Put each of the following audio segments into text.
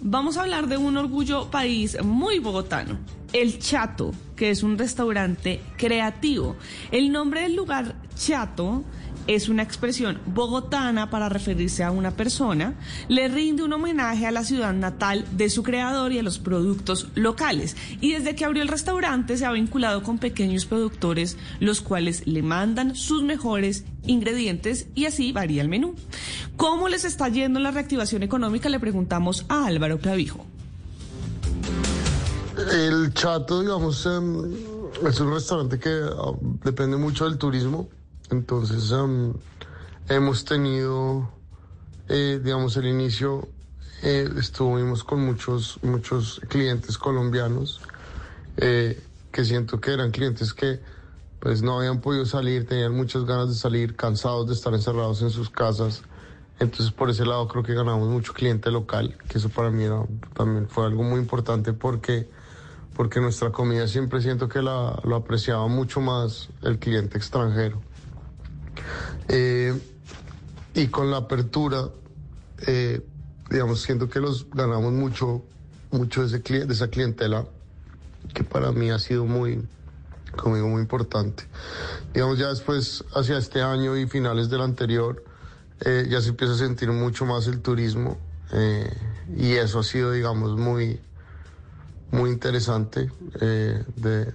vamos a hablar de un orgullo país muy bogotano. El Chato, que es un restaurante creativo. El nombre del lugar Chato es una expresión bogotana para referirse a una persona, le rinde un homenaje a la ciudad natal de su creador y a los productos locales. Y desde que abrió el restaurante se ha vinculado con pequeños productores, los cuales le mandan sus mejores ingredientes y así varía el menú. ¿Cómo les está yendo la reactivación económica? Le preguntamos a Álvaro Clavijo. El Chato, digamos, em, es un restaurante que ah, depende mucho del turismo entonces hemos tenido, eh, digamos, el inicio, eh, estuvimos con muchos, muchos clientes colombianos eh, que siento que eran clientes que pues no habían podido salir, tenían muchas ganas de salir, cansados de estar encerrados en sus casas. Entonces por ese lado creo que ganamos mucho cliente local, que eso para mí también fue algo muy importante porque, porque nuestra comida siempre siento que la, lo apreciaba mucho más el cliente extranjero. Eh, y con la apertura, eh, digamos, siento que los ganamos mucho, mucho de, ese, de esa clientela, que para mí ha sido muy, conmigo muy importante. Digamos, ya después, hacia este año y finales del anterior, eh, ya se empieza a sentir mucho más el turismo y eso ha sido, digamos, muy, muy interesante eh, de,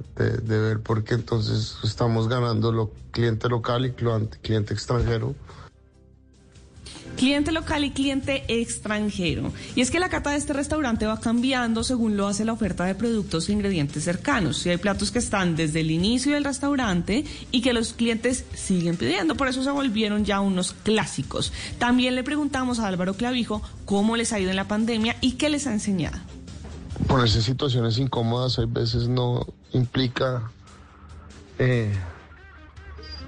ver porque entonces estamos ganando lo cliente local y cliente extranjero. Cliente local y cliente extranjero. Y es que la cata de este restaurante va cambiando según lo hace la oferta de productos e ingredientes cercanos. Si hay platos que están desde el inicio del restaurante y que los clientes siguen pidiendo, por eso se volvieron ya unos clásicos. También le preguntamos a Álvaro Clavijo cómo les ha ido en la pandemia y qué les ha enseñado ponerse en situaciones incómodas hay veces no implica eh,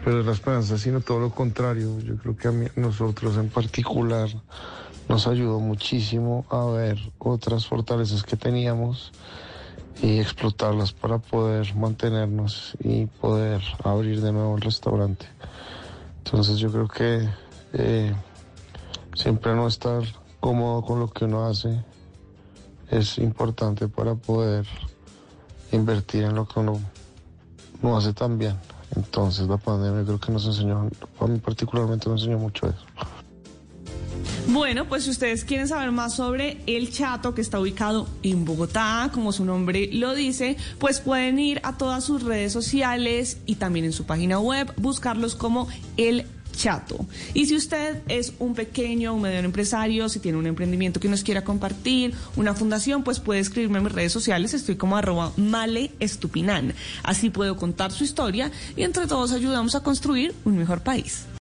pero la esperanza, sino todo lo contrario. Yo creo que a nosotros en particular nos ayudó muchísimo a ver otras fortalezas que teníamos y explotarlas para poder mantenernos y poder abrir de nuevo el restaurante. Entonces yo creo que eh, siempre no estar cómodo con lo que uno hace es importante para poder invertir en lo que uno no hace tan bien. Entonces la pandemia creo que nos enseñó, a mí particularmente me enseñó mucho eso. Bueno, pues si ustedes quieren saber más sobre El Chato, que está ubicado en Bogotá, como su nombre lo dice, pues pueden ir a todas sus redes sociales y también en su página web, buscarlos como El Chato. Y si usted es un pequeño o mediano empresario, si tiene un emprendimiento que nos quiera compartir, una fundación, pues puede escribirme en mis redes sociales. Estoy como arroba maleestupinan. Así puedo contar su historia y entre todos ayudamos a construir un mejor país.